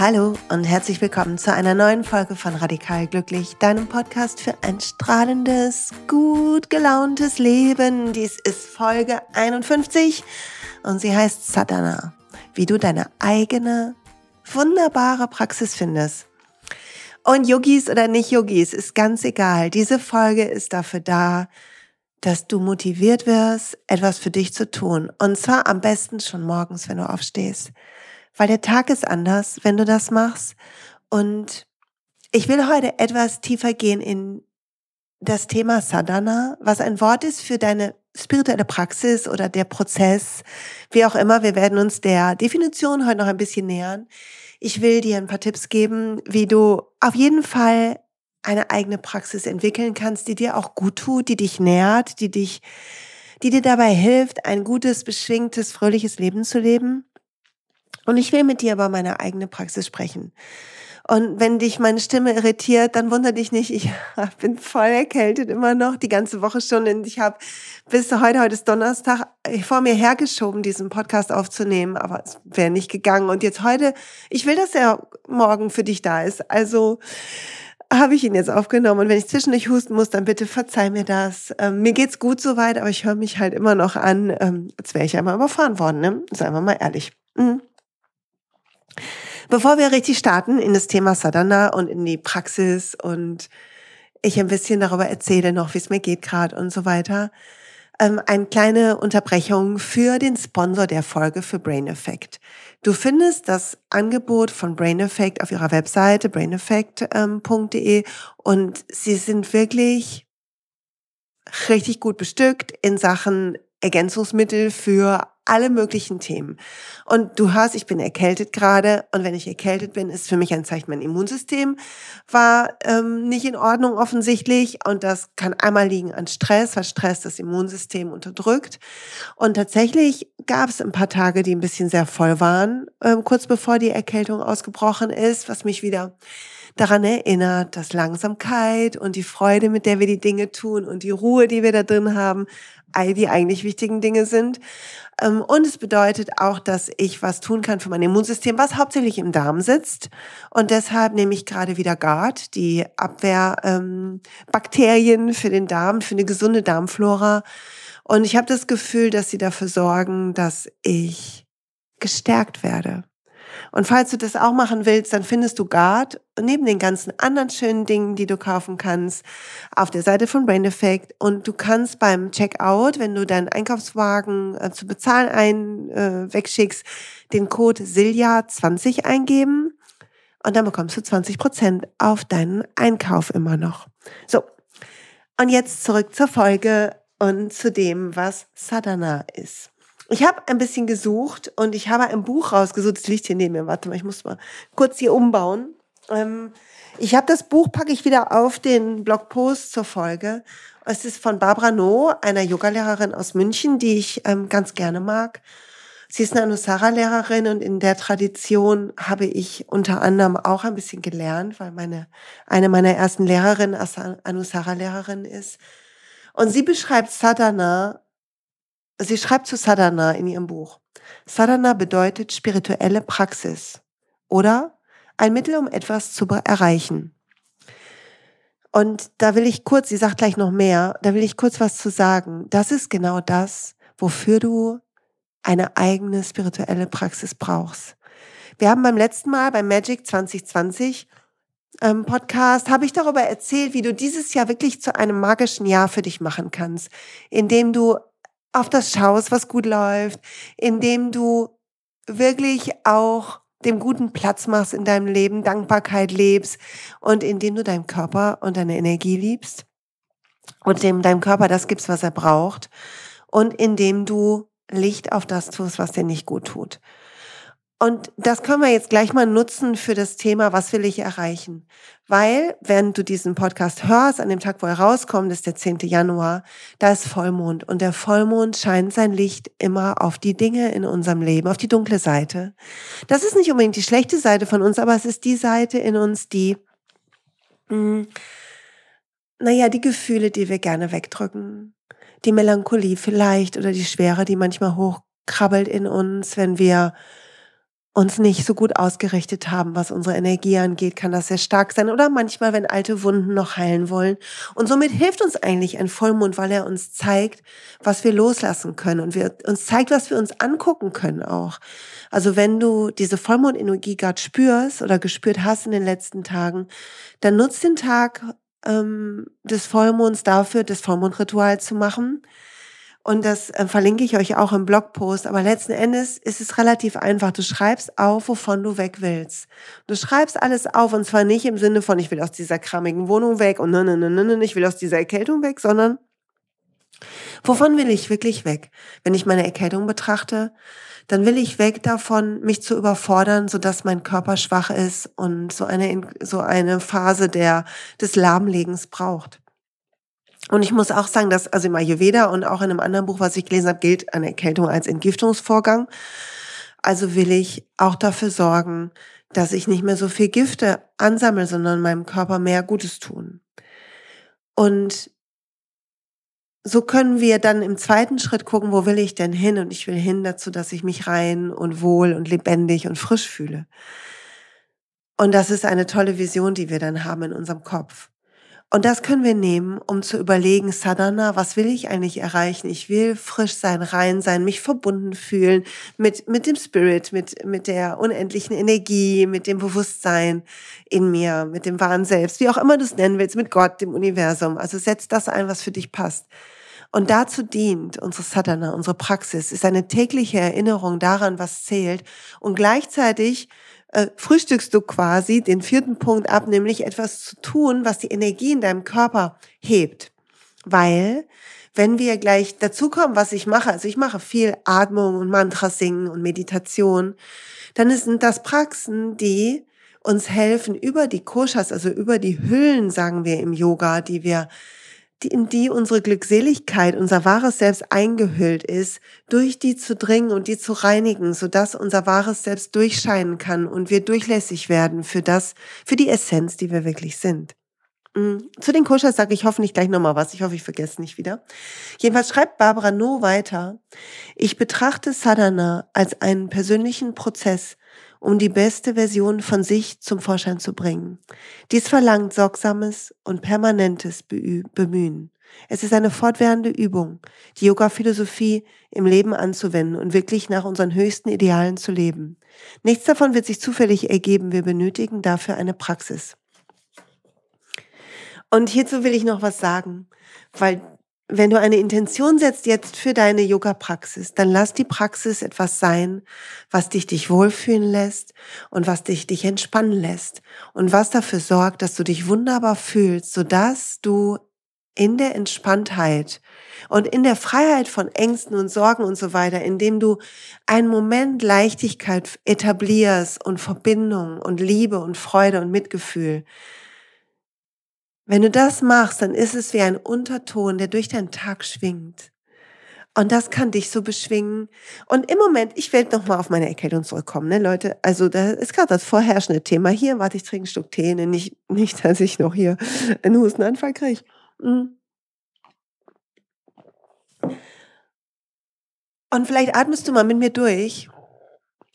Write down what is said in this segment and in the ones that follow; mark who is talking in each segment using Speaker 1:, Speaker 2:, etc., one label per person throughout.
Speaker 1: Hallo und herzlich willkommen zu einer neuen Folge von Radikal Glücklich, deinem Podcast für ein strahlendes, gut gelauntes Leben. Dies ist Folge 51 und sie heißt Sadhana, wie du deine eigene, wunderbare Praxis findest. Und Yogis oder nicht Yogis, ist ganz egal. Diese Folge ist dafür da, dass du motiviert wirst, etwas für dich zu tun. Und zwar am besten schon morgens, wenn du aufstehst weil der Tag ist anders, wenn du das machst. Und ich will heute etwas tiefer gehen in das Thema Sadhana, was ein Wort ist für deine spirituelle Praxis oder der Prozess, wie auch immer. Wir werden uns der Definition heute noch ein bisschen nähern. Ich will dir ein paar Tipps geben, wie du auf jeden Fall eine eigene Praxis entwickeln kannst, die dir auch gut tut, die dich nährt, die dich, die dir dabei hilft, ein gutes, beschwingtes, fröhliches Leben zu leben. Und ich will mit dir über meine eigene Praxis sprechen. Und wenn dich meine Stimme irritiert, dann wundere dich nicht. Ich bin voll erkältet immer noch, die ganze Woche schon. Und ich habe bis heute, heute ist Donnerstag, vor mir hergeschoben, diesen Podcast aufzunehmen. Aber es wäre nicht gegangen. Und jetzt heute, ich will, dass er morgen für dich da ist. Also habe ich ihn jetzt aufgenommen. Und wenn ich zwischendurch husten muss, dann bitte verzeih mir das. Ähm, mir geht's gut soweit, aber ich höre mich halt immer noch an, ähm, als wäre ich einmal überfahren worden. Ne? Seien wir mal ehrlich. Mhm. Bevor wir richtig starten in das Thema Sadhana und in die Praxis und ich ein bisschen darüber erzähle noch, wie es mir geht gerade und so weiter, ähm, eine kleine Unterbrechung für den Sponsor der Folge für Brain Effect. Du findest das Angebot von Brain Effect auf ihrer Webseite braineffect.de ähm, und sie sind wirklich richtig gut bestückt in Sachen Ergänzungsmittel für alle möglichen Themen. Und du hörst, ich bin erkältet gerade und wenn ich erkältet bin, ist für mich ein Zeichen, mein Immunsystem war ähm, nicht in Ordnung offensichtlich und das kann einmal liegen an Stress, weil Stress das Immunsystem unterdrückt. Und tatsächlich gab es ein paar Tage, die ein bisschen sehr voll waren, ähm, kurz bevor die Erkältung ausgebrochen ist, was mich wieder daran erinnert, dass Langsamkeit und die Freude, mit der wir die Dinge tun und die Ruhe, die wir da drin haben, all die eigentlich wichtigen Dinge sind. Ähm, und es bedeutet auch, dass ich was tun kann für mein Immunsystem, was hauptsächlich im Darm sitzt. Und deshalb nehme ich gerade wieder Guard, die Abwehrbakterien ähm, für den Darm, für eine gesunde Darmflora. Und ich habe das Gefühl, dass sie dafür sorgen, dass ich gestärkt werde. Und falls du das auch machen willst, dann findest du Guard neben den ganzen anderen schönen Dingen, die du kaufen kannst, auf der Seite von Brain Effect. Und du kannst beim Checkout, wenn du deinen Einkaufswagen äh, zu bezahlen ein, äh, wegschickst, den Code Silja20 eingeben. Und dann bekommst du 20 Prozent auf deinen Einkauf immer noch. So. Und jetzt zurück zur Folge und zu dem, was Sadhana ist. Ich habe ein bisschen gesucht und ich habe ein Buch rausgesucht. Das liegt hier neben mir. Warte mal, ich muss mal kurz hier umbauen. Ähm, ich habe das Buch, packe ich wieder auf den Blogpost zur Folge. Es ist von Barbara No, einer Yogalehrerin aus München, die ich ähm, ganz gerne mag. Sie ist eine Anusara-Lehrerin und in der Tradition habe ich unter anderem auch ein bisschen gelernt, weil meine, eine meiner ersten Lehrerinnen Anusara-Lehrerin ist. Und sie beschreibt Sadhana Sie schreibt zu Sadhana in ihrem Buch. Sadhana bedeutet spirituelle Praxis oder ein Mittel, um etwas zu erreichen. Und da will ich kurz, sie sagt gleich noch mehr, da will ich kurz was zu sagen. Das ist genau das, wofür du eine eigene spirituelle Praxis brauchst. Wir haben beim letzten Mal beim Magic 2020 ähm, Podcast habe ich darüber erzählt, wie du dieses Jahr wirklich zu einem magischen Jahr für dich machen kannst, indem du auf das schaust, was gut läuft, indem du wirklich auch dem guten Platz machst in deinem Leben, Dankbarkeit lebst und indem du deinem Körper und deine Energie liebst und dem deinem Körper das gibst, was er braucht und indem du Licht auf das tust, was dir nicht gut tut. Und das können wir jetzt gleich mal nutzen für das Thema, was will ich erreichen? Weil, wenn du diesen Podcast hörst, an dem Tag, wo er rauskommt, ist der 10. Januar, da ist Vollmond. Und der Vollmond scheint sein Licht immer auf die Dinge in unserem Leben, auf die dunkle Seite. Das ist nicht unbedingt die schlechte Seite von uns, aber es ist die Seite in uns, die, mh, hm, naja, die Gefühle, die wir gerne wegdrücken. Die Melancholie vielleicht oder die Schwere, die manchmal hochkrabbelt in uns, wenn wir uns nicht so gut ausgerichtet haben, was unsere Energie angeht, kann das sehr stark sein. Oder manchmal, wenn alte Wunden noch heilen wollen. Und somit hilft uns eigentlich ein Vollmond, weil er uns zeigt, was wir loslassen können und wir, uns zeigt, was wir uns angucken können auch. Also wenn du diese Vollmondenergie gerade spürst oder gespürt hast in den letzten Tagen, dann nutzt den Tag ähm, des Vollmonds dafür, das Vollmondritual zu machen und das äh, verlinke ich euch auch im Blogpost. Aber letzten Endes ist es relativ einfach. Du schreibst auf, wovon du weg willst. Du schreibst alles auf und zwar nicht im Sinne von, ich will aus dieser krammigen Wohnung weg und ne, ne, ne, ne, ne ich will aus dieser Erkältung weg, sondern wovon will ich wirklich weg? Wenn ich meine Erkältung betrachte, dann will ich weg davon, mich zu überfordern, sodass mein Körper schwach ist und so eine, so eine Phase der, des Lahmlegens braucht. Und ich muss auch sagen, dass also im Ayurveda und auch in einem anderen Buch, was ich gelesen habe, gilt eine Erkältung als Entgiftungsvorgang. Also will ich auch dafür sorgen, dass ich nicht mehr so viel Gifte ansammle, sondern meinem Körper mehr Gutes tun. Und so können wir dann im zweiten Schritt gucken, wo will ich denn hin? Und ich will hin dazu, dass ich mich rein und wohl und lebendig und frisch fühle. Und das ist eine tolle Vision, die wir dann haben in unserem Kopf. Und das können wir nehmen, um zu überlegen, Sadhana, was will ich eigentlich erreichen? Ich will frisch sein, rein sein, mich verbunden fühlen mit, mit dem Spirit, mit, mit der unendlichen Energie, mit dem Bewusstsein in mir, mit dem wahren Selbst, wie auch immer du es nennen willst, mit Gott, dem Universum. Also setz das ein, was für dich passt. Und dazu dient unsere Sadhana, unsere Praxis, ist eine tägliche Erinnerung daran, was zählt und gleichzeitig äh, frühstückst du quasi den vierten Punkt ab, nämlich etwas zu tun, was die Energie in deinem Körper hebt. Weil, wenn wir gleich dazukommen, was ich mache, also ich mache viel Atmung und Mantra singen und Meditation, dann sind das Praxen, die uns helfen über die Koshas, also über die Hüllen, sagen wir im Yoga, die wir in die unsere Glückseligkeit, unser wahres Selbst eingehüllt ist, durch die zu dringen und die zu reinigen, sodass unser wahres Selbst durchscheinen kann und wir durchlässig werden für das, für die Essenz, die wir wirklich sind. Mm, zu den Koshas sage ich hoffentlich gleich nochmal was. Ich hoffe, ich vergesse nicht wieder. Jedenfalls schreibt Barbara No weiter. Ich betrachte Sadhana als einen persönlichen Prozess, um die beste Version von sich zum Vorschein zu bringen. Dies verlangt sorgsames und permanentes Bemühen. Es ist eine fortwährende Übung, die Yoga-Philosophie im Leben anzuwenden und wirklich nach unseren höchsten Idealen zu leben. Nichts davon wird sich zufällig ergeben. Wir benötigen dafür eine Praxis. Und hierzu will ich noch was sagen, weil wenn du eine Intention setzt jetzt für deine Yoga-Praxis, dann lass die Praxis etwas sein, was dich dich wohlfühlen lässt und was dich dich entspannen lässt und was dafür sorgt, dass du dich wunderbar fühlst, sodass du in der Entspanntheit und in der Freiheit von Ängsten und Sorgen und so weiter, indem du einen Moment Leichtigkeit etablierst und Verbindung und Liebe und Freude und Mitgefühl, wenn du das machst, dann ist es wie ein Unterton, der durch deinen Tag schwingt. Und das kann dich so beschwingen. Und im Moment, ich werde nochmal auf meine Erkältung zurückkommen, ne, Leute. Also, da ist gerade das vorherrschende Thema hier. Warte, ich trinke einen Stück Tee, ne? nicht, nicht, dass ich noch hier einen Hustenanfall kriege. Mhm. Und vielleicht atmest du mal mit mir durch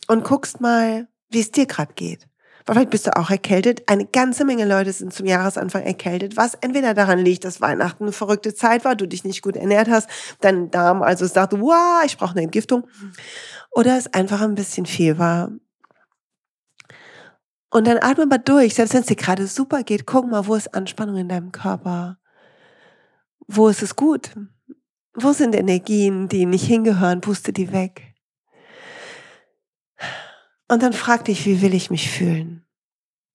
Speaker 1: und guckst mal, wie es dir gerade geht. Vielleicht bist du auch erkältet. Eine ganze Menge Leute sind zum Jahresanfang erkältet, was entweder daran liegt, dass Weihnachten eine verrückte Zeit war, du dich nicht gut ernährt hast, dein Darm also sagt, wow, ich brauche eine Entgiftung, oder es einfach ein bisschen viel war. Und dann atme mal durch, selbst wenn es dir gerade super geht, guck mal, wo ist Anspannung in deinem Körper? Wo ist es gut? Wo sind Energien, die nicht hingehören? Puste die weg. Und dann frag dich, wie will ich mich fühlen?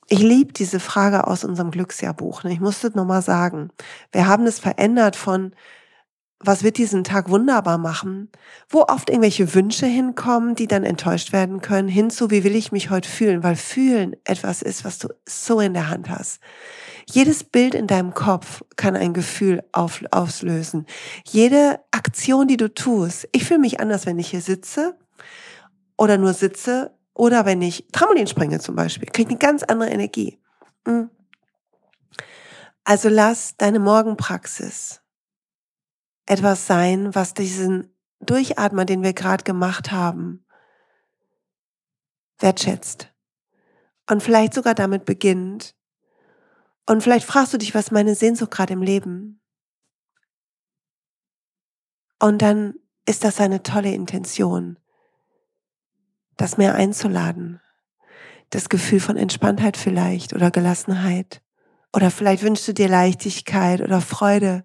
Speaker 1: Ich liebe diese Frage aus unserem Glücksjahrbuch. Ne? Ich musste nochmal sagen, wir haben es verändert von, was wird diesen Tag wunderbar machen, wo oft irgendwelche Wünsche hinkommen, die dann enttäuscht werden können, hinzu, wie will ich mich heute fühlen, weil fühlen etwas ist, was du so in der Hand hast. Jedes Bild in deinem Kopf kann ein Gefühl auf, auslösen. Jede Aktion, die du tust. Ich fühle mich anders, wenn ich hier sitze oder nur sitze, oder wenn ich Trampolin springe zum Beispiel, kriege ich eine ganz andere Energie. Hm. Also lass deine Morgenpraxis etwas sein, was diesen Durchatmer, den wir gerade gemacht haben, wertschätzt und vielleicht sogar damit beginnt. Und vielleicht fragst du dich, was meine Sehnsucht gerade im Leben. Und dann ist das eine tolle Intention, das mehr einzuladen. Das Gefühl von Entspanntheit vielleicht oder Gelassenheit. Oder vielleicht wünschst du dir Leichtigkeit oder Freude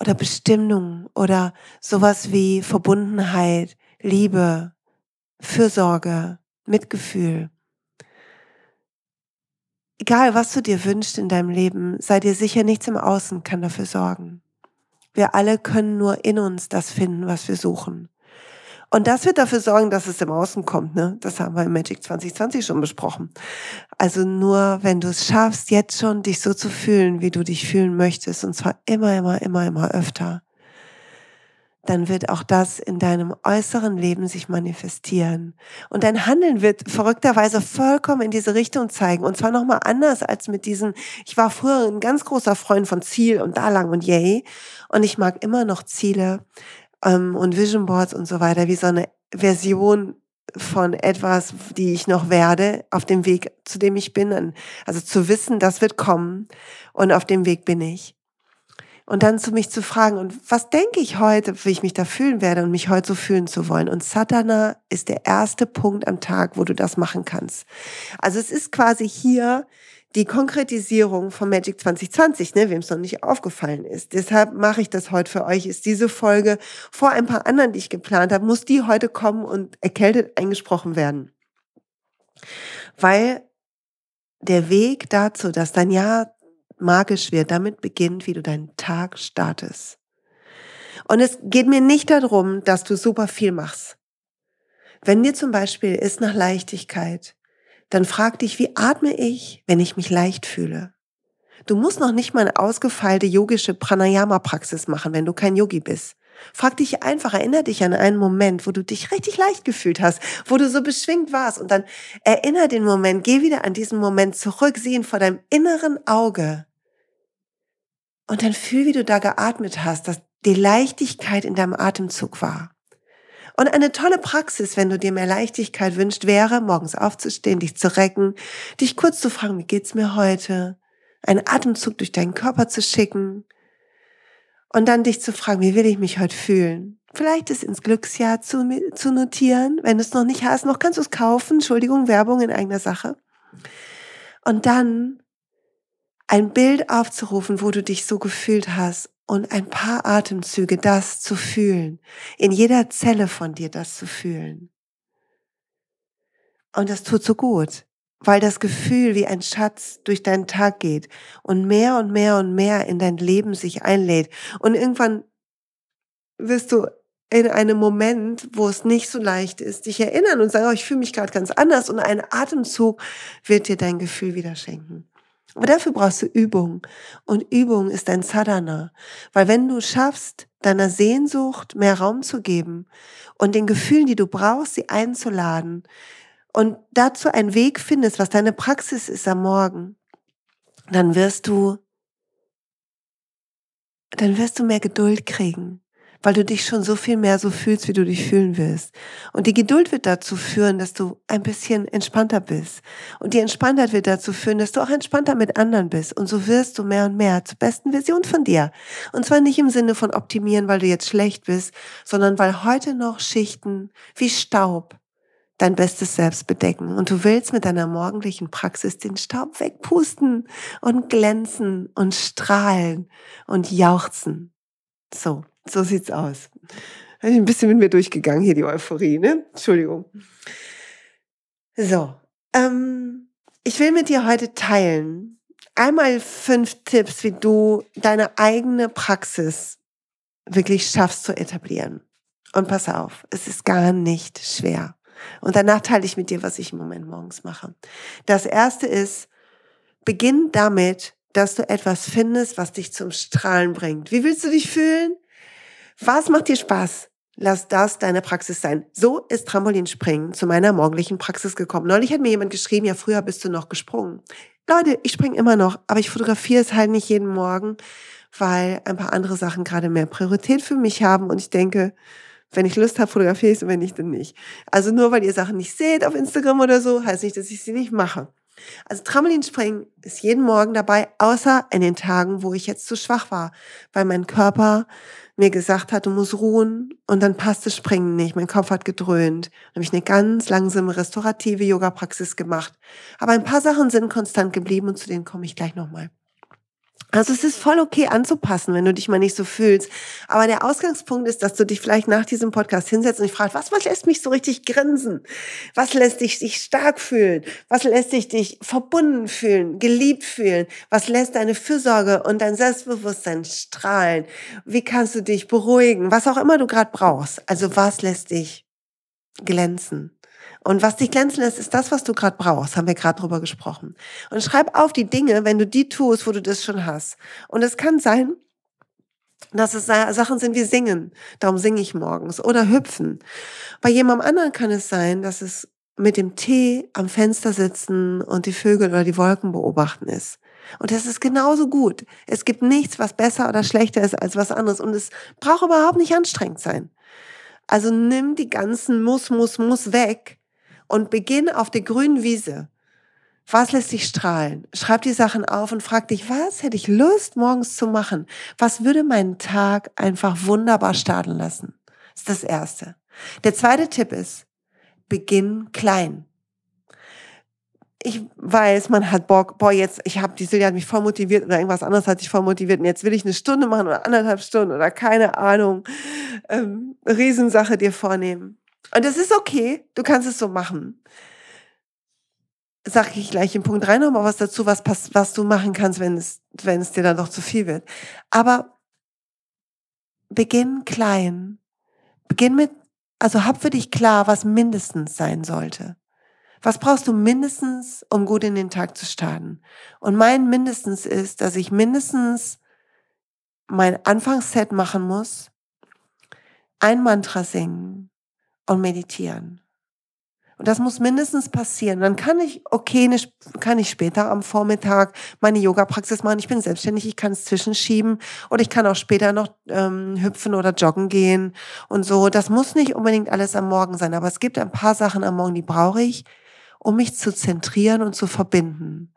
Speaker 1: oder Bestimmung oder sowas wie Verbundenheit, Liebe, Fürsorge, Mitgefühl. Egal, was du dir wünschst in deinem Leben, sei dir sicher, nichts im Außen kann dafür sorgen. Wir alle können nur in uns das finden, was wir suchen. Und das wird dafür sorgen, dass es im Außen kommt. Ne? Das haben wir im Magic 2020 schon besprochen. Also nur, wenn du es schaffst, jetzt schon dich so zu fühlen, wie du dich fühlen möchtest, und zwar immer, immer, immer, immer öfter, dann wird auch das in deinem äußeren Leben sich manifestieren. Und dein Handeln wird verrückterweise vollkommen in diese Richtung zeigen. Und zwar nochmal anders als mit diesem, ich war früher ein ganz großer Freund von Ziel und da lang und yay. Und ich mag immer noch Ziele ähm, und Vision Boards und so weiter, wie so eine Version von etwas, die ich noch werde, auf dem Weg, zu dem ich bin. Also zu wissen, das wird kommen und auf dem Weg bin ich. Und dann zu mich zu fragen, und was denke ich heute, wie ich mich da fühlen werde und mich heute so fühlen zu wollen. Und Satana ist der erste Punkt am Tag, wo du das machen kannst. Also es ist quasi hier die Konkretisierung von Magic 2020, ne, wem es noch nicht aufgefallen ist. Deshalb mache ich das heute für euch. Ist diese Folge vor ein paar anderen, die ich geplant habe, muss die heute kommen und erkältet eingesprochen werden. Weil der Weg dazu, dass dein Jahr magisch wird, damit beginnt, wie du deinen Tag startest. Und es geht mir nicht darum, dass du super viel machst. Wenn dir zum Beispiel ist nach Leichtigkeit, dann frag dich, wie atme ich, wenn ich mich leicht fühle? Du musst noch nicht mal eine ausgefeilte yogische Pranayama-Praxis machen, wenn du kein Yogi bist. Frag dich einfach, erinnere dich an einen Moment, wo du dich richtig leicht gefühlt hast, wo du so beschwingt warst und dann erinnere den Moment, geh wieder an diesen Moment zurück, sieh ihn vor deinem inneren Auge und dann fühl, wie du da geatmet hast, dass die Leichtigkeit in deinem Atemzug war. Und eine tolle Praxis, wenn du dir mehr Leichtigkeit wünschst, wäre, morgens aufzustehen, dich zu recken, dich kurz zu fragen, wie geht's mir heute? Einen Atemzug durch deinen Körper zu schicken und dann dich zu fragen, wie will ich mich heute fühlen? Vielleicht es ins Glücksjahr zu, zu notieren. Wenn du es noch nicht hast, noch kannst du es kaufen. Entschuldigung, Werbung in eigener Sache. Und dann ein Bild aufzurufen, wo du dich so gefühlt hast und ein paar Atemzüge das zu fühlen, in jeder Zelle von dir das zu fühlen. Und das tut so gut, weil das Gefühl wie ein Schatz durch deinen Tag geht und mehr und mehr und mehr in dein Leben sich einlädt. Und irgendwann wirst du in einem Moment, wo es nicht so leicht ist, dich erinnern und sagen, oh, ich fühle mich gerade ganz anders und ein Atemzug wird dir dein Gefühl wieder schenken. Aber dafür brauchst du Übung. Und Übung ist ein Sadhana. Weil wenn du schaffst, deiner Sehnsucht mehr Raum zu geben und den Gefühlen, die du brauchst, sie einzuladen und dazu einen Weg findest, was deine Praxis ist am Morgen, dann wirst du, dann wirst du mehr Geduld kriegen weil du dich schon so viel mehr so fühlst, wie du dich fühlen willst. Und die Geduld wird dazu führen, dass du ein bisschen entspannter bist. Und die Entspanntheit wird dazu führen, dass du auch entspannter mit anderen bist. Und so wirst du mehr und mehr zur besten Version von dir. Und zwar nicht im Sinne von optimieren, weil du jetzt schlecht bist, sondern weil heute noch Schichten wie Staub dein bestes Selbst bedecken. Und du willst mit deiner morgendlichen Praxis den Staub wegpusten und glänzen und strahlen und jauchzen. So. So sieht's aus. Ich ein bisschen mit mir durchgegangen hier, die Euphorie, ne? Entschuldigung. So, ähm, ich will mit dir heute teilen einmal fünf Tipps, wie du deine eigene Praxis wirklich schaffst zu etablieren. Und pass auf, es ist gar nicht schwer. Und danach teile ich mit dir, was ich im Moment morgens mache. Das erste ist, beginn damit, dass du etwas findest, was dich zum Strahlen bringt. Wie willst du dich fühlen? Was macht dir Spaß? Lass das deine Praxis sein. So ist Trampolinspringen zu meiner morgendlichen Praxis gekommen. Neulich hat mir jemand geschrieben, ja, früher bist du noch gesprungen. Leute, ich springe immer noch, aber ich fotografiere es halt nicht jeden Morgen, weil ein paar andere Sachen gerade mehr Priorität für mich haben und ich denke, Wenn ich Lust habe, fotografiere ich es und wenn nicht, dann nicht. Also nur weil ihr Sachen nicht seht auf Instagram oder so, heißt nicht, dass ich sie nicht mache. Also Trampolinspringen ist jeden Morgen dabei, außer in den Tagen, wo ich jetzt zu schwach war, weil mein Körper mir gesagt hat, du musst ruhen und dann passt das Springen nicht. Mein Kopf hat gedröhnt. Dann habe ich eine ganz langsame restaurative Yoga-Praxis gemacht. Aber ein paar Sachen sind konstant geblieben und zu denen komme ich gleich nochmal. Also es ist voll okay anzupassen, wenn du dich mal nicht so fühlst. Aber der Ausgangspunkt ist, dass du dich vielleicht nach diesem Podcast hinsetzt und dich fragst, was, was lässt mich so richtig grinsen? Was lässt dich dich stark fühlen? Was lässt dich dich verbunden fühlen, geliebt fühlen? Was lässt deine Fürsorge und dein Selbstbewusstsein strahlen? Wie kannst du dich beruhigen? Was auch immer du gerade brauchst. Also was lässt dich glänzen? Und was dich glänzen lässt, ist das, was du gerade brauchst, haben wir gerade drüber gesprochen. Und schreib auf die Dinge, wenn du die tust, wo du das schon hast. Und es kann sein, dass es Sachen sind wie singen, darum singe ich morgens, oder hüpfen. Bei jemandem anderen kann es sein, dass es mit dem Tee am Fenster sitzen und die Vögel oder die Wolken beobachten ist. Und das ist genauso gut. Es gibt nichts, was besser oder schlechter ist als was anderes. Und es braucht überhaupt nicht anstrengend sein. Also nimm die ganzen Muss, Muss, Muss weg und beginn auf der grünen Wiese. Was lässt dich strahlen? Schreib die Sachen auf und frag dich, was hätte ich Lust morgens zu machen? Was würde meinen Tag einfach wunderbar starten lassen? Das ist das Erste. Der zweite Tipp ist, beginn klein. Ich weiß, man hat Bock, boah, jetzt, ich habe, die Silja hat mich voll motiviert oder irgendwas anderes hat sich voll motiviert und jetzt will ich eine Stunde machen oder anderthalb Stunden oder keine Ahnung, ähm, Riesensache dir vornehmen. Und es ist okay, du kannst es so machen. Sag ich gleich in Punkt 3 nochmal was dazu, was, was du machen kannst, wenn es, wenn es dir dann doch zu viel wird. Aber beginn klein. Beginn mit, also hab für dich klar, was mindestens sein sollte. Was brauchst du mindestens, um gut in den Tag zu starten? Und mein mindestens ist, dass ich mindestens mein Anfangsset machen muss, ein Mantra singen, und meditieren. Und das muss mindestens passieren. Dann kann ich, okay, ne, kann ich später am Vormittag meine Yoga-Praxis machen. Ich bin selbstständig, ich kann es zwischenschieben oder ich kann auch später noch ähm, hüpfen oder joggen gehen und so. Das muss nicht unbedingt alles am Morgen sein, aber es gibt ein paar Sachen am Morgen, die brauche ich, um mich zu zentrieren und zu verbinden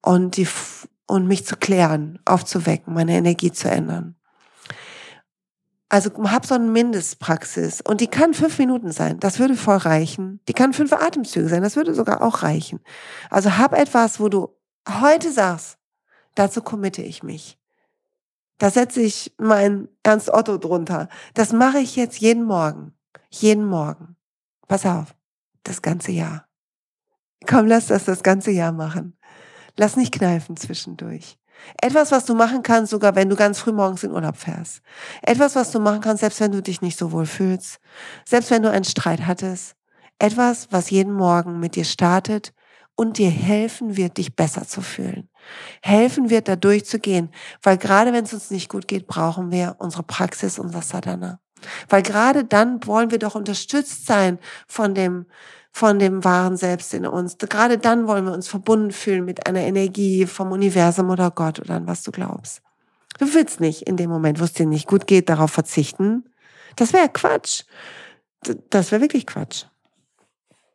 Speaker 1: und die und mich zu klären, aufzuwecken, meine Energie zu ändern. Also hab so eine Mindestpraxis und die kann fünf Minuten sein, das würde voll reichen. Die kann fünf Atemzüge sein, das würde sogar auch reichen. Also hab etwas, wo du heute sagst, dazu committe ich mich. Da setze ich mein Ernst Otto drunter. Das mache ich jetzt jeden Morgen. Jeden Morgen. Pass auf, das ganze Jahr. Komm, lass das das ganze Jahr machen. Lass nicht kneifen zwischendurch. Etwas, was du machen kannst, sogar wenn du ganz früh morgens in Urlaub fährst. Etwas, was du machen kannst, selbst wenn du dich nicht so wohl fühlst. Selbst wenn du einen Streit hattest. Etwas, was jeden Morgen mit dir startet und dir helfen wird, dich besser zu fühlen. Helfen wird, da durchzugehen. Weil gerade wenn es uns nicht gut geht, brauchen wir unsere Praxis, unser Sadhana. Weil gerade dann wollen wir doch unterstützt sein von dem, von dem wahren Selbst in uns. Gerade dann wollen wir uns verbunden fühlen mit einer Energie vom Universum oder Gott oder an was du glaubst. Du willst nicht in dem Moment, wo es dir nicht gut geht, darauf verzichten. Das wäre Quatsch. Das wäre wirklich Quatsch.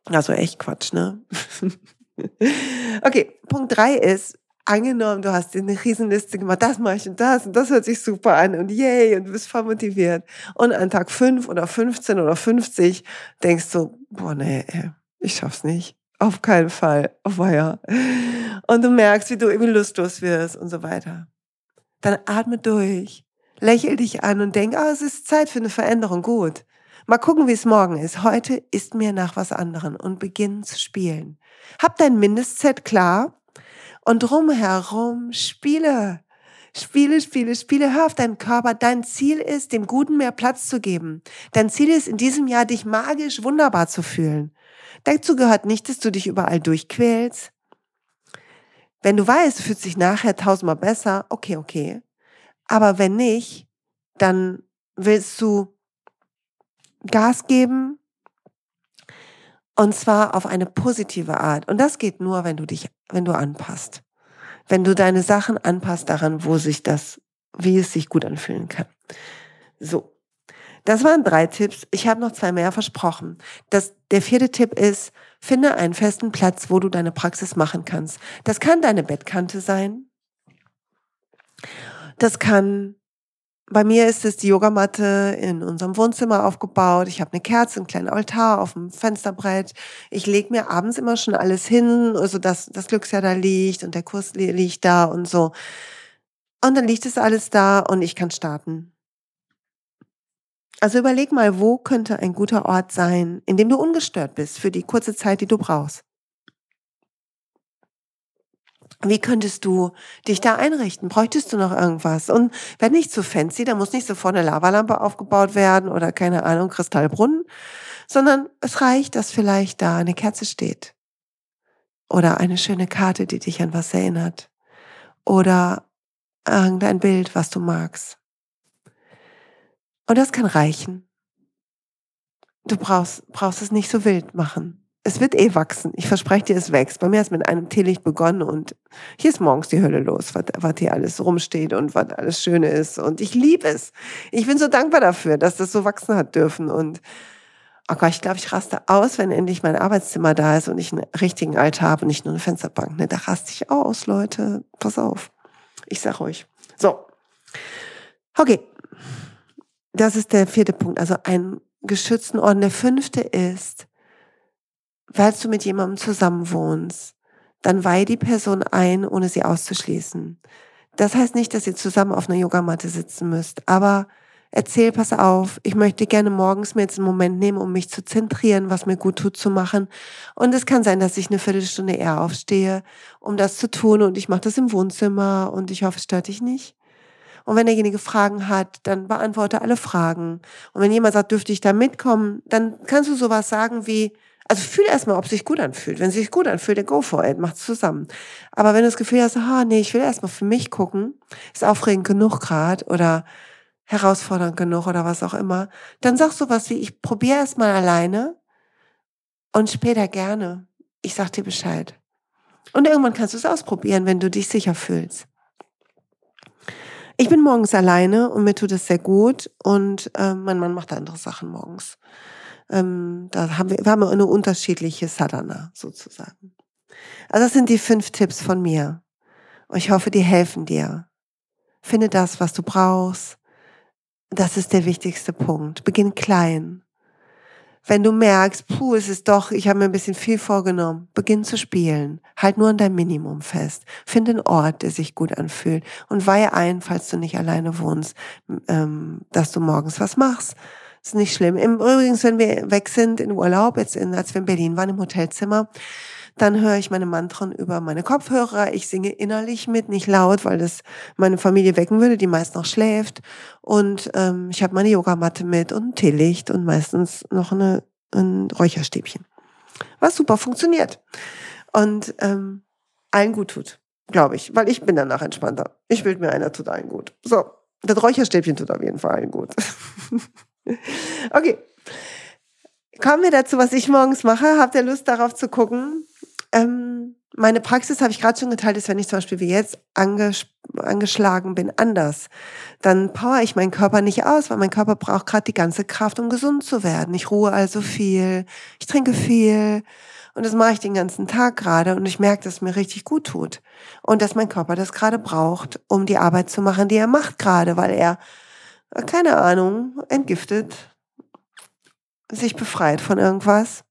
Speaker 1: Also echt Quatsch, ne? okay, Punkt drei ist, angenommen, du hast dir eine Riesenliste gemacht, das mache ich und das und das hört sich super an und yay und du bist voll motiviert. Und an Tag fünf oder 15 oder 50 denkst du, boah, nee, ich schaff's nicht. Auf keinen Fall. Oh, ja. Und du merkst, wie du irgendwie lustlos wirst und so weiter. Dann atme durch, lächel dich an und denk, ah, oh, es ist Zeit für eine Veränderung. Gut. Mal gucken, wie es morgen ist. Heute ist mir nach was anderem und beginn zu spielen. Hab dein Mindestset klar und drumherum spiele. Spiele, spiele, spiele, hör auf deinen Körper. Dein Ziel ist, dem Guten mehr Platz zu geben. Dein Ziel ist, in diesem Jahr dich magisch wunderbar zu fühlen. Dazu gehört nicht, dass du dich überall durchquälst. Wenn du weißt, du fühlst dich nachher tausendmal besser, okay, okay. Aber wenn nicht, dann willst du Gas geben, und zwar auf eine positive Art. Und das geht nur, wenn du dich, wenn du anpasst. Wenn du deine Sachen anpasst daran, wo sich das, wie es sich gut anfühlen kann. So. Das waren drei Tipps. Ich habe noch zwei mehr versprochen. Das, der vierte Tipp ist, finde einen festen Platz, wo du deine Praxis machen kannst. Das kann deine Bettkante sein. Das kann, bei mir ist es die Yogamatte in unserem Wohnzimmer aufgebaut. Ich habe eine Kerze, einen kleinen Altar auf dem Fensterbrett. Ich lege mir abends immer schon alles hin, also dass das Glücksjahr da liegt und der Kurs liegt da und so. Und dann liegt es alles da und ich kann starten. Also überleg mal, wo könnte ein guter Ort sein, in dem du ungestört bist für die kurze Zeit, die du brauchst. Wie könntest du dich da einrichten? Bräuchtest du noch irgendwas? Und wenn nicht zu fancy, dann muss nicht sofort eine Lavalampe aufgebaut werden oder keine Ahnung, Kristallbrunnen, sondern es reicht, dass vielleicht da eine Kerze steht. Oder eine schöne Karte, die dich an was erinnert. Oder irgendein Bild, was du magst. Und das kann reichen. Du brauchst, brauchst es nicht so wild machen. Es wird eh wachsen. Ich verspreche dir, es wächst. Bei mir hat es mit einem Teelicht begonnen und hier ist morgens die Hölle los, was, was hier alles rumsteht und was alles Schöne ist. Und ich liebe es. Ich bin so dankbar dafür, dass das so wachsen hat dürfen. Und oh Gott, ich glaube, ich raste aus, wenn endlich mein Arbeitszimmer da ist und ich einen richtigen Alter habe und nicht nur eine Fensterbank. Ne, da raste ich aus, Leute. Pass auf. Ich sag euch. So. Okay. Das ist der vierte Punkt. Also einen geschützten Ort. Der fünfte ist, falls du mit jemandem zusammen wohnst, dann weih die Person ein, ohne sie auszuschließen. Das heißt nicht, dass ihr zusammen auf einer Yogamatte sitzen müsst, aber erzähl, pass auf, ich möchte gerne morgens mir jetzt einen Moment nehmen, um mich zu zentrieren, was mir gut tut zu machen. Und es kann sein, dass ich eine Viertelstunde eher aufstehe, um das zu tun. Und ich mache das im Wohnzimmer und ich hoffe, es stört dich nicht. Und wenn derjenige Fragen hat, dann beantworte alle Fragen. Und wenn jemand sagt, dürfte ich da mitkommen, dann kannst du sowas sagen wie, also fühl erstmal, ob es sich gut anfühlt. Wenn es sich gut anfühlt, dann go for it, macht's zusammen. Aber wenn du das Gefühl hast, ah, nee, ich will erstmal für mich gucken, ist aufregend genug gerade oder herausfordernd genug oder was auch immer, dann sag sowas wie, ich probiere erstmal alleine und später gerne. Ich sag dir Bescheid. Und irgendwann kannst du es ausprobieren, wenn du dich sicher fühlst. Ich bin morgens alleine und mir tut es sehr gut und äh, mein Mann macht andere Sachen morgens. Ähm, da haben wir, wir haben eine unterschiedliche Sadhana sozusagen. Also das sind die fünf Tipps von mir. Und ich hoffe, die helfen dir. Finde das, was du brauchst. Das ist der wichtigste Punkt. Beginn klein. Wenn du merkst, puh, es ist doch, ich habe mir ein bisschen viel vorgenommen, beginn zu spielen. Halt nur an dein Minimum fest. Finde einen Ort, der sich gut anfühlt und weihe ein, falls du nicht alleine wohnst, ähm, dass du morgens was machst ist nicht schlimm. Übrigens, wenn wir weg sind in Urlaub, jetzt in, als wir in Berlin waren im Hotelzimmer, dann höre ich meine Mantren über meine Kopfhörer. Ich singe innerlich mit, nicht laut, weil das meine Familie wecken würde, die meist noch schläft. Und ähm, ich habe meine Yogamatte mit und ein Teelicht und meistens noch eine, ein Räucherstäbchen. Was super funktioniert. Und ähm, allen gut tut, glaube ich. Weil ich bin danach entspannter. Ich will mir einer, tut allen gut. So, das Räucherstäbchen tut auf jeden Fall allen gut. Okay. Kommen wir dazu, was ich morgens mache. Habt ihr Lust darauf zu gucken? Ähm, meine Praxis habe ich gerade schon geteilt, ist, wenn ich zum Beispiel wie jetzt anges angeschlagen bin, anders. Dann power ich meinen Körper nicht aus, weil mein Körper braucht gerade die ganze Kraft, um gesund zu werden. Ich ruhe also viel, ich trinke viel und das mache ich den ganzen Tag gerade und ich merke, dass es mir richtig gut tut und dass mein Körper das gerade braucht, um die Arbeit zu machen, die er macht gerade, weil er keine Ahnung, entgiftet, sich befreit von irgendwas.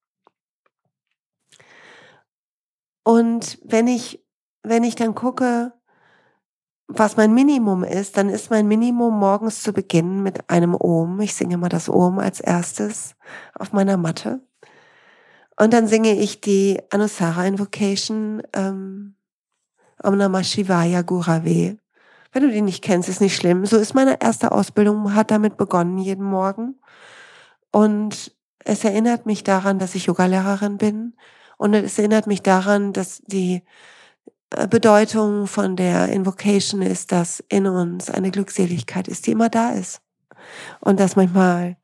Speaker 1: Und wenn ich, wenn ich dann gucke, was mein Minimum ist, dann ist mein Minimum morgens zu beginnen mit einem Om. Ich singe mal das Om als erstes auf meiner Matte. Und dann singe ich die Anusara Invocation ähm, Om Namah Shivaya Gurave. Wenn du die nicht kennst, ist nicht schlimm. So ist meine erste Ausbildung, hat damit begonnen, jeden Morgen. Und es erinnert mich daran, dass ich Yogalehrerin bin. Und es erinnert mich daran, dass die äh, Bedeutung von der Invocation ist, dass in uns eine Glückseligkeit ist, die immer da ist. Und dass manchmal,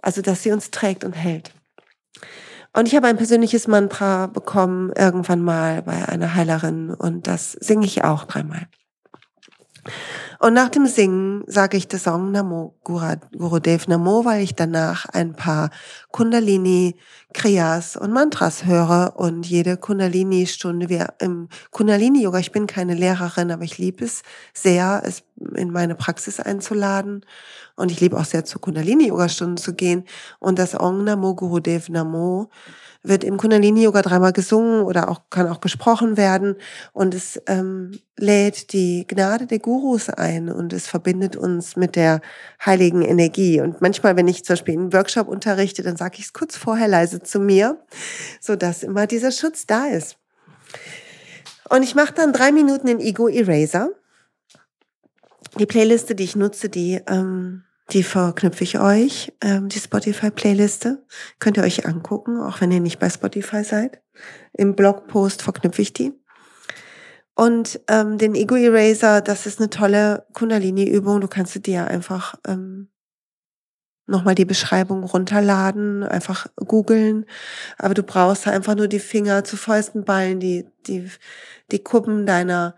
Speaker 1: also dass sie uns trägt und hält. Und ich habe ein persönliches Mantra bekommen, irgendwann mal bei einer Heilerin, und das singe ich auch dreimal. Und nach dem Singen sage ich das Song Namo, Gurudev Namo, weil ich danach ein paar Kundalini, Kriyas und Mantras höre. Und jede Kundalini-Stunde, wir im Kundalini-Yoga, ich bin keine Lehrerin, aber ich liebe es sehr, es in meine Praxis einzuladen. Und ich liebe auch sehr zu Kundalini-Yoga-Stunden zu gehen. Und das Ong Namo Gurudev Namo wird im Kundalini-Yoga dreimal gesungen oder auch kann auch gesprochen werden und es ähm, lädt die Gnade der Gurus ein und es verbindet uns mit der heiligen Energie. Und manchmal, wenn ich zum Beispiel einen Workshop unterrichte, dann sage ich es kurz vorher leise zu mir, so dass immer dieser Schutz da ist. Und ich mache dann drei Minuten den Ego Eraser. Die Playliste, die ich nutze, die ähm, die verknüpfe ich euch, ähm, die Spotify-Playliste. Könnt ihr euch angucken, auch wenn ihr nicht bei Spotify seid. Im Blogpost verknüpfe ich die. Und ähm, den Ego Eraser, das ist eine tolle Kundalini-Übung. Du kannst dir einfach ähm, nochmal die Beschreibung runterladen, einfach googeln. Aber du brauchst einfach nur die Finger zu vollsten Ballen, die, die, die Kuppen deiner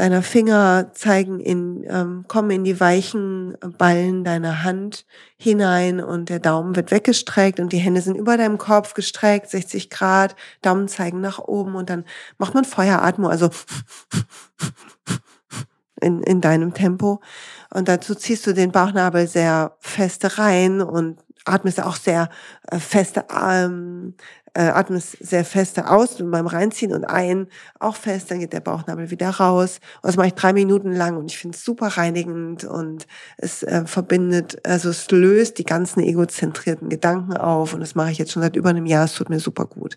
Speaker 1: deiner Finger zeigen in, ähm, kommen in die weichen Ballen deiner Hand hinein und der Daumen wird weggestreckt und die Hände sind über deinem Kopf gestreckt, 60 Grad, Daumen zeigen nach oben und dann macht man Feueratmung, also in, in deinem Tempo. Und dazu ziehst du den Bauchnabel sehr feste rein und atmest auch sehr äh, feste ähm, äh, atmest sehr feste aus beim Reinziehen und ein auch fest, dann geht der Bauchnabel wieder raus. Und das mache ich drei Minuten lang und ich finde es super reinigend und es äh, verbindet, also es löst die ganzen egozentrierten Gedanken auf und das mache ich jetzt schon seit über einem Jahr. Es tut mir super gut.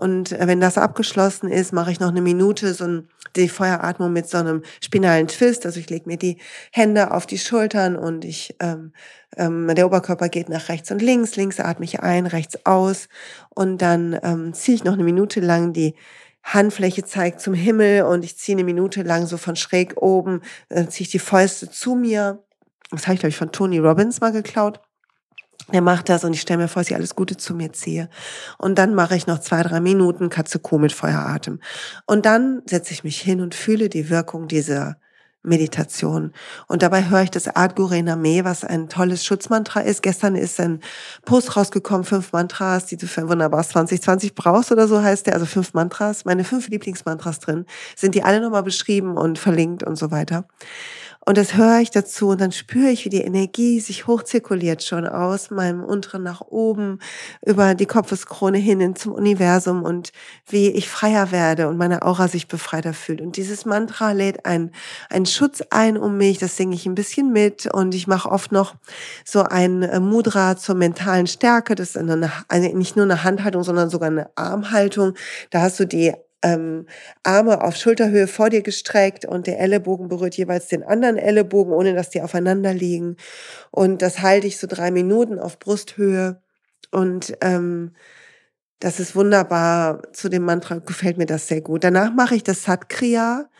Speaker 1: Und äh, wenn das abgeschlossen ist, mache ich noch eine Minute so ein, die Feueratmung mit so einem spinalen Twist. Also ich lege mir die Hände auf die Schultern und ich ähm, ähm, der Oberkörper geht nach rechts und links. Links atme ich ein, rechts aus und dann ähm, ziehe ich noch eine Minute lang die Handfläche zeigt zum Himmel und ich ziehe eine Minute lang so von schräg oben, dann ziehe ich die Fäuste zu mir. Das habe ich, glaube ich, von Tony Robbins mal geklaut. Der macht das und ich stelle mir vor, dass ich alles Gute zu mir ziehe. Und dann mache ich noch zwei, drei Minuten Katze Kuh mit Feueratem. Und dann setze ich mich hin und fühle die Wirkung dieser Meditation. Und dabei höre ich das Art Gure Name, was ein tolles Schutzmantra ist. Gestern ist ein Post rausgekommen, fünf Mantras, die du für ein wunderbares 2020 brauchst oder so heißt der. Also fünf Mantras, meine fünf Lieblingsmantras drin. Sind die alle nochmal beschrieben und verlinkt und so weiter. Und das höre ich dazu und dann spüre ich, wie die Energie sich hochzirkuliert schon aus meinem unteren nach oben, über die Kopfeskrone hin zum Universum und wie ich freier werde und meine Aura sich befreiter fühlt. Und dieses Mantra lädt einen, einen Schutz ein um mich, das singe ich ein bisschen mit und ich mache oft noch so ein äh, Mudra zur mentalen Stärke. Das ist eine, eine, nicht nur eine Handhaltung, sondern sogar eine Armhaltung. Da hast du die ähm, Arme auf Schulterhöhe vor dir gestreckt und der Ellenbogen berührt jeweils den anderen Ellenbogen, ohne dass die aufeinander liegen. Und das halte ich so drei Minuten auf Brusthöhe. Und ähm, das ist wunderbar. Zu dem Mantra gefällt mir das sehr gut. Danach mache ich das Satkriya.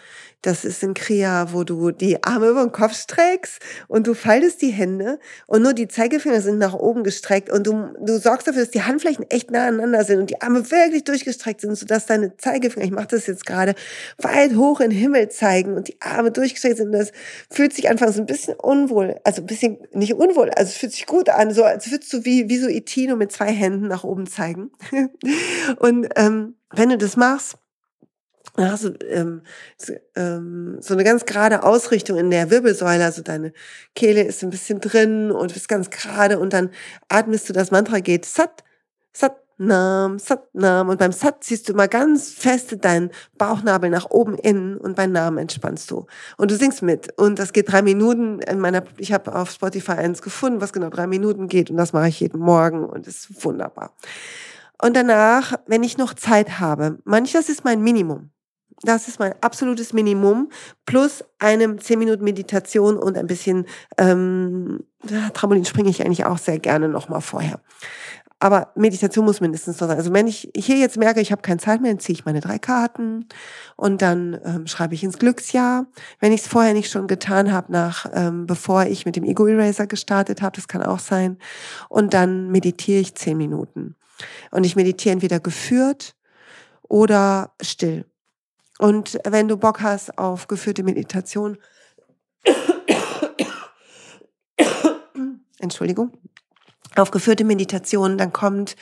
Speaker 1: Das ist ein Kriya, wo du die Arme über den Kopf streckst und du faltest die Hände und nur die Zeigefinger sind nach oben gestreckt und du, du sorgst dafür, dass die Handflächen echt nah aneinander sind und die Arme wirklich durchgestreckt sind, sodass deine Zeigefinger, ich mache das jetzt gerade, weit hoch in den Himmel zeigen und die Arme durchgestreckt sind. Das fühlt sich anfangs ein bisschen unwohl, also ein bisschen nicht unwohl, also es fühlt sich gut an, so als würdest du wie, wie so Itino mit zwei Händen nach oben zeigen. und ähm, wenn du das machst, du ähm, so, ähm, so eine ganz gerade Ausrichtung in der Wirbelsäule, also deine Kehle ist ein bisschen drin und bist ganz gerade und dann atmest du, das Mantra geht Sat, Sat, Nam, Sat, Nam und beim Sat ziehst du immer ganz feste deinen Bauchnabel nach oben innen und beim Namen entspannst du. Und du singst mit und das geht drei Minuten in meiner, ich habe auf Spotify eins gefunden, was genau drei Minuten geht und das mache ich jeden Morgen und ist wunderbar. Und danach, wenn ich noch Zeit habe, manches ist mein Minimum. Das ist mein absolutes Minimum. Plus eine 10 Minuten Meditation und ein bisschen ähm, Trampolin springe ich eigentlich auch sehr gerne nochmal vorher. Aber Meditation muss mindestens so sein. Also wenn ich hier jetzt merke, ich habe keine Zeit mehr, dann ziehe ich meine drei Karten und dann ähm, schreibe ich ins Glücksjahr. Wenn ich es vorher nicht schon getan habe, nach ähm, bevor ich mit dem Ego Eraser gestartet habe, das kann auch sein. Und dann meditiere ich zehn Minuten. Und ich meditiere entweder geführt oder still. Und wenn du Bock hast auf geführte Meditation, Entschuldigung, auf geführte Meditationen, dann kommt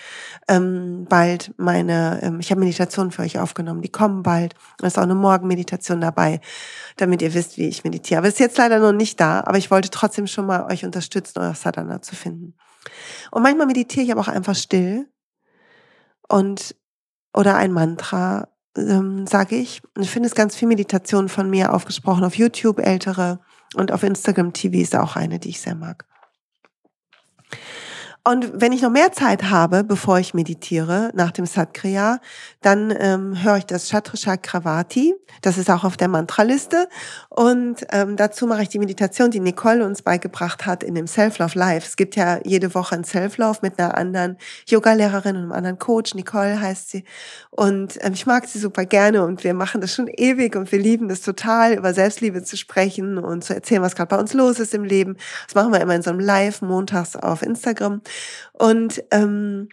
Speaker 1: ähm, bald meine, ähm, ich habe Meditationen für euch aufgenommen, die kommen bald. Da ist auch eine Morgenmeditation dabei, damit ihr wisst, wie ich meditiere. Aber ist jetzt leider noch nicht da, aber ich wollte trotzdem schon mal euch unterstützen, euer Sadhana zu finden. Und manchmal meditiere ich aber auch einfach still und oder ein Mantra, ähm, sage ich. Und ich finde es ganz viel Meditationen von mir aufgesprochen auf YouTube, ältere und auf Instagram TV ist auch eine, die ich sehr mag. Und wenn ich noch mehr Zeit habe, bevor ich meditiere, nach dem Satkriya, dann ähm, höre ich das Chatrachakravati. Das ist auch auf der Mantraliste. Und ähm, dazu mache ich die Meditation, die Nicole uns beigebracht hat in dem Self-Love Live. Es gibt ja jede Woche ein Self-Love mit einer anderen Yoga-Lehrerin und einem anderen Coach. Nicole heißt sie. Und ähm, ich mag sie super gerne und wir machen das schon ewig und wir lieben das total, über Selbstliebe zu sprechen und zu erzählen, was gerade bei uns los ist im Leben. Das machen wir immer in so einem Live montags auf Instagram. Und ähm,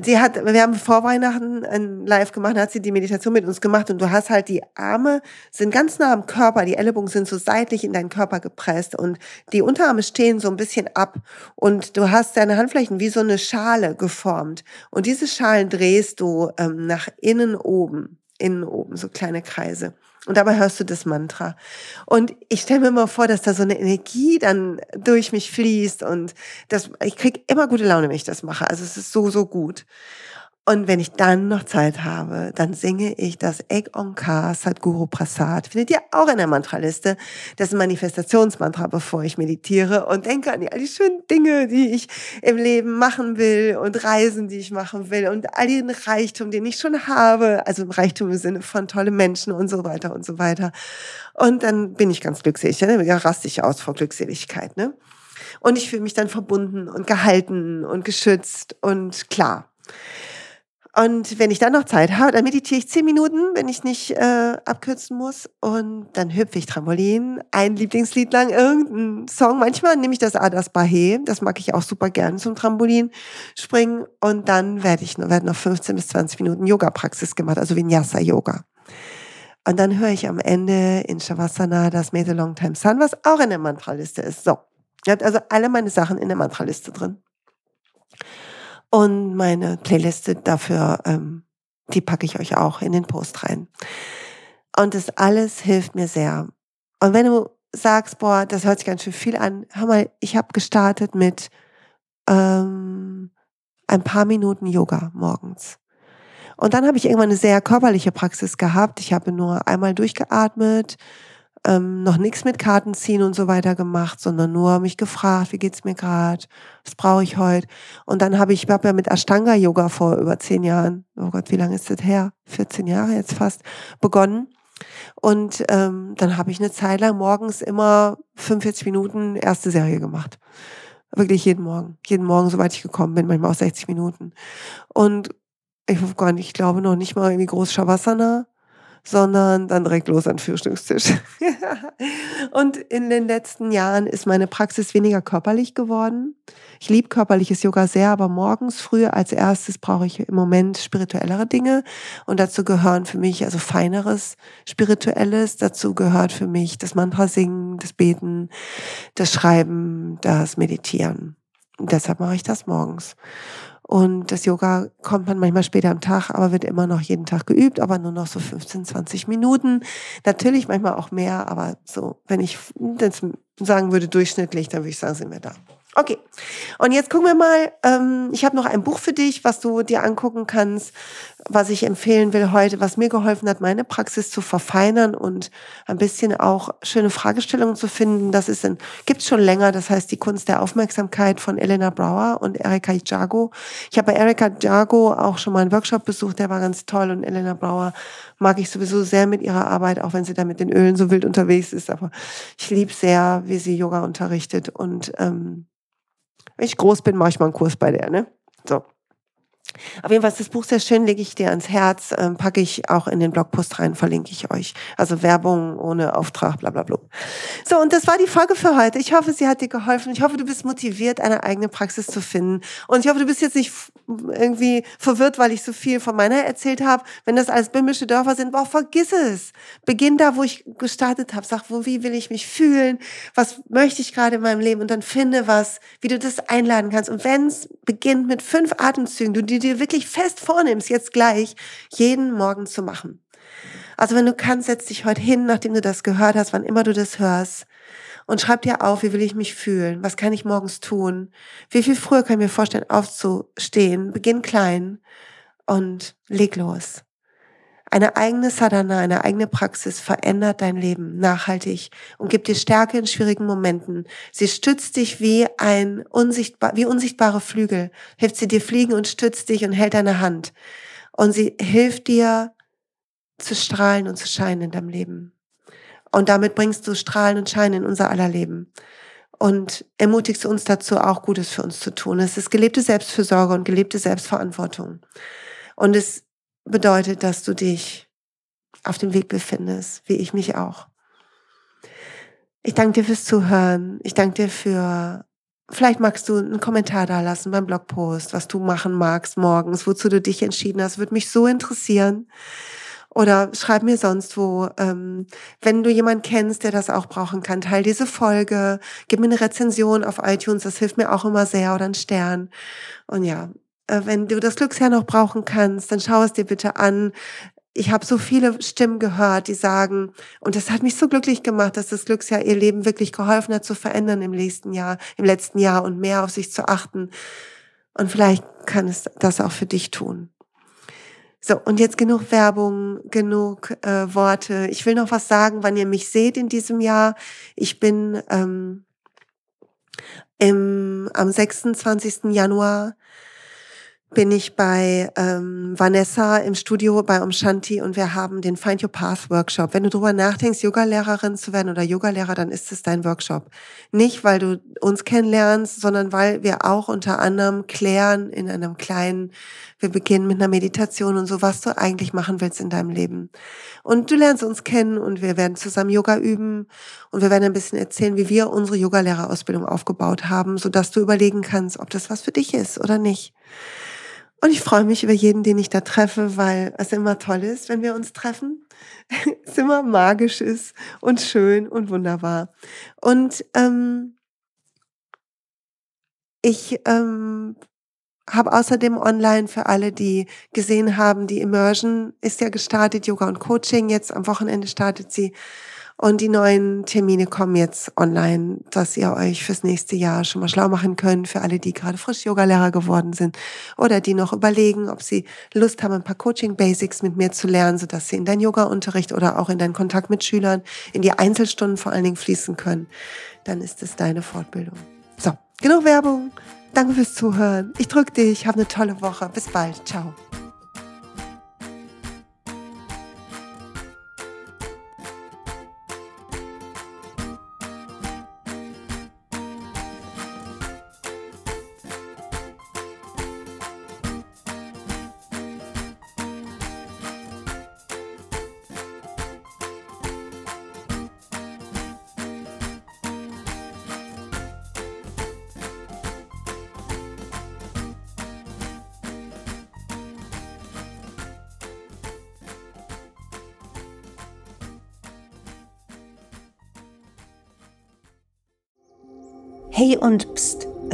Speaker 1: sie hat, wir haben vor Weihnachten ein Live gemacht, hat sie die Meditation mit uns gemacht und du hast halt die Arme sind ganz nah am Körper, die Ellenbogen sind so seitlich in deinen Körper gepresst und die Unterarme stehen so ein bisschen ab und du hast deine Handflächen wie so eine Schale geformt und diese Schalen drehst du ähm, nach innen oben, innen oben, so kleine Kreise. Und dabei hörst du das Mantra. Und ich stelle mir immer vor, dass da so eine Energie dann durch mich fließt und das, ich krieg immer gute Laune, wenn ich das mache. Also es ist so, so gut. Und wenn ich dann noch Zeit habe, dann singe ich das Egg Onkar Sadhguru Prasad. Findet ihr auch in der Mantraliste. Das ist ein Manifestationsmantra, bevor ich meditiere und denke an all die schönen Dinge, die ich im Leben machen will und Reisen, die ich machen will und all den Reichtum, den ich schon habe. Also Reichtum im Sinne von tolle Menschen und so weiter und so weiter. Und dann bin ich ganz glückselig. Dann raste ich aus vor Glückseligkeit, ne? Und ich fühle mich dann verbunden und gehalten und geschützt und klar. Und wenn ich dann noch Zeit habe, dann meditiere ich zehn Minuten, wenn ich nicht äh, abkürzen muss. Und dann hüpfe ich Trampolin, ein Lieblingslied lang, irgendein Song. Manchmal nehme ich das Adas Bahe, das mag ich auch super gern zum Trampolin springen. Und dann werde ich werden noch 15 bis 20 Minuten Yoga-Praxis gemacht, also Vinyasa-Yoga. Und dann höre ich am Ende in Shavasana das Made a Long Time Sun, was auch in der Mantraliste ist. So, ihr habt also alle meine Sachen in der Mantraliste drin. Und meine Playliste dafür, ähm, die packe ich euch auch in den Post rein. Und das alles hilft mir sehr. Und wenn du sagst, boah, das hört sich ganz schön viel an, hör mal, ich habe gestartet mit ähm, ein paar Minuten Yoga morgens. Und dann habe ich irgendwann eine sehr körperliche Praxis gehabt. Ich habe nur einmal durchgeatmet, ähm, noch nichts mit Karten ziehen und so weiter gemacht, sondern nur mich gefragt, wie geht's mir gerade, was brauche ich heute. Und dann habe ich, ich habe ja mit Ashtanga Yoga vor über zehn Jahren, oh Gott, wie lange ist das her? 14 Jahre jetzt fast, begonnen. Und ähm, dann habe ich eine Zeit lang morgens immer 45 Minuten erste Serie gemacht. Wirklich jeden Morgen. Jeden Morgen, soweit ich gekommen bin, manchmal auch 60 Minuten. Und ich, gar nicht, ich glaube noch nicht mal irgendwie groß Shavasana sondern dann direkt los an den Frühstückstisch. und in den letzten Jahren ist meine Praxis weniger körperlich geworden. Ich liebe körperliches Yoga sehr, aber morgens früh als erstes brauche ich im Moment spirituellere Dinge und dazu gehören für mich also feineres spirituelles, dazu gehört für mich das Mantra singen, das Beten, das Schreiben, das Meditieren. Und deshalb mache ich das morgens. Und das Yoga kommt man manchmal später am Tag, aber wird immer noch jeden Tag geübt, aber nur noch so 15, 20 Minuten. Natürlich manchmal auch mehr, aber so, wenn ich jetzt sagen würde durchschnittlich, dann würde ich sagen, sind wir da. Okay, und jetzt gucken wir mal. Ähm, ich habe noch ein Buch für dich, was du dir angucken kannst, was ich empfehlen will heute, was mir geholfen hat, meine Praxis zu verfeinern und ein bisschen auch schöne Fragestellungen zu finden. Das ist ein, gibt's schon länger. Das heißt die Kunst der Aufmerksamkeit von Elena Brauer und Erika Jago. Ich habe bei Erika Jago auch schon mal einen Workshop besucht, der war ganz toll und Elena Brauer mag ich sowieso sehr mit ihrer Arbeit, auch wenn sie da mit den Ölen so wild unterwegs ist. Aber ich liebe sehr, wie sie Yoga unterrichtet und ähm, wenn ich groß bin, mache ich mal einen Kurs bei der, ne? So. Auf jeden Fall ist das Buch sehr schön, lege ich dir ans Herz, ähm, packe ich auch in den Blogpost rein, verlinke ich euch. Also Werbung ohne Auftrag, bla bla bla. So, und das war die Folge für heute. Ich hoffe, sie hat dir geholfen. Ich hoffe, du bist motiviert, eine eigene Praxis zu finden. Und ich hoffe, du bist jetzt nicht irgendwie verwirrt, weil ich so viel von meiner erzählt habe. Wenn das alles böhmische Dörfer sind, boah, vergiss es. Beginn da, wo ich gestartet habe. Sag, wo, wie will ich mich fühlen? Was möchte ich gerade in meinem Leben? Und dann finde was, wie du das einladen kannst. Und wenn es beginnt mit fünf Atemzügen, du die dir wirklich fest vornimmst, jetzt gleich, jeden Morgen zu machen. Also wenn du kannst, setz dich heute hin, nachdem du das gehört hast, wann immer du das hörst und schreib dir auf, wie will ich mich fühlen? Was kann ich morgens tun? Wie viel früher kann ich mir vorstellen, aufzustehen? Beginn klein und leg los. Eine eigene Sadhana, eine eigene Praxis verändert dein Leben nachhaltig und gibt dir Stärke in schwierigen Momenten. Sie stützt dich wie ein unsichtbar, wie unsichtbare Flügel. Hilft sie dir fliegen und stützt dich und hält deine Hand. Und sie hilft dir zu strahlen und zu scheinen in deinem Leben. Und damit bringst du Strahlen und Schein in unser aller Leben. Und ermutigst uns dazu, auch Gutes für uns zu tun. Es ist gelebte Selbstfürsorge und gelebte Selbstverantwortung. Und es bedeutet, dass du dich auf dem Weg befindest, wie ich mich auch. Ich danke dir fürs Zuhören. Ich danke dir für, vielleicht magst du einen Kommentar da lassen beim Blogpost, was du machen magst morgens, wozu du dich entschieden hast. Würde mich so interessieren. Oder schreib mir sonst wo. Ähm, wenn du jemanden kennst, der das auch brauchen kann, teil diese Folge, gib mir eine Rezension auf iTunes, das hilft mir auch immer sehr, oder einen Stern. Und ja, wenn du das Glücksjahr noch brauchen kannst, dann schau es dir bitte an. Ich habe so viele Stimmen gehört, die sagen, und das hat mich so glücklich gemacht, dass das Glücksjahr ihr Leben wirklich geholfen hat zu verändern im nächsten Jahr, im letzten Jahr und mehr auf sich zu achten. Und vielleicht kann es das auch für dich tun. So, und jetzt genug Werbung, genug äh, Worte. Ich will noch was sagen, wann ihr mich seht in diesem Jahr. Ich bin ähm, im, am 26. Januar bin ich bei ähm, Vanessa im Studio bei Umshanti und wir haben den Find Your Path Workshop. Wenn du drüber nachdenkst, Yogalehrerin zu werden oder Yogalehrer, dann ist es dein Workshop. Nicht, weil du uns kennenlernst, sondern weil wir auch unter anderem klären in einem kleinen, wir beginnen mit einer Meditation und so, was du eigentlich machen willst in deinem Leben. Und du lernst uns kennen und wir werden zusammen Yoga üben und wir werden ein bisschen erzählen, wie wir unsere Yogalehrerausbildung aufgebaut haben, sodass du überlegen kannst, ob das was für dich ist oder nicht. Und ich freue mich über jeden, den ich da treffe, weil es immer toll ist, wenn wir uns treffen. es immer magisch ist und schön und wunderbar. Und ähm, ich ähm, habe außerdem online für alle, die gesehen haben, die Immersion ist ja gestartet, Yoga und Coaching. Jetzt am Wochenende startet sie. Und die neuen Termine kommen jetzt online, dass ihr euch fürs nächste Jahr schon mal schlau machen könnt, für alle, die gerade frisch Yogalehrer geworden sind oder die noch überlegen, ob sie Lust haben, ein paar Coaching-Basics mit mir zu lernen, sodass sie in deinen Yoga-Unterricht oder auch in deinen Kontakt mit Schülern, in die Einzelstunden vor allen Dingen fließen können. Dann ist es deine Fortbildung. So, genug Werbung. Danke fürs Zuhören. Ich drücke dich. Hab eine tolle Woche. Bis bald. Ciao.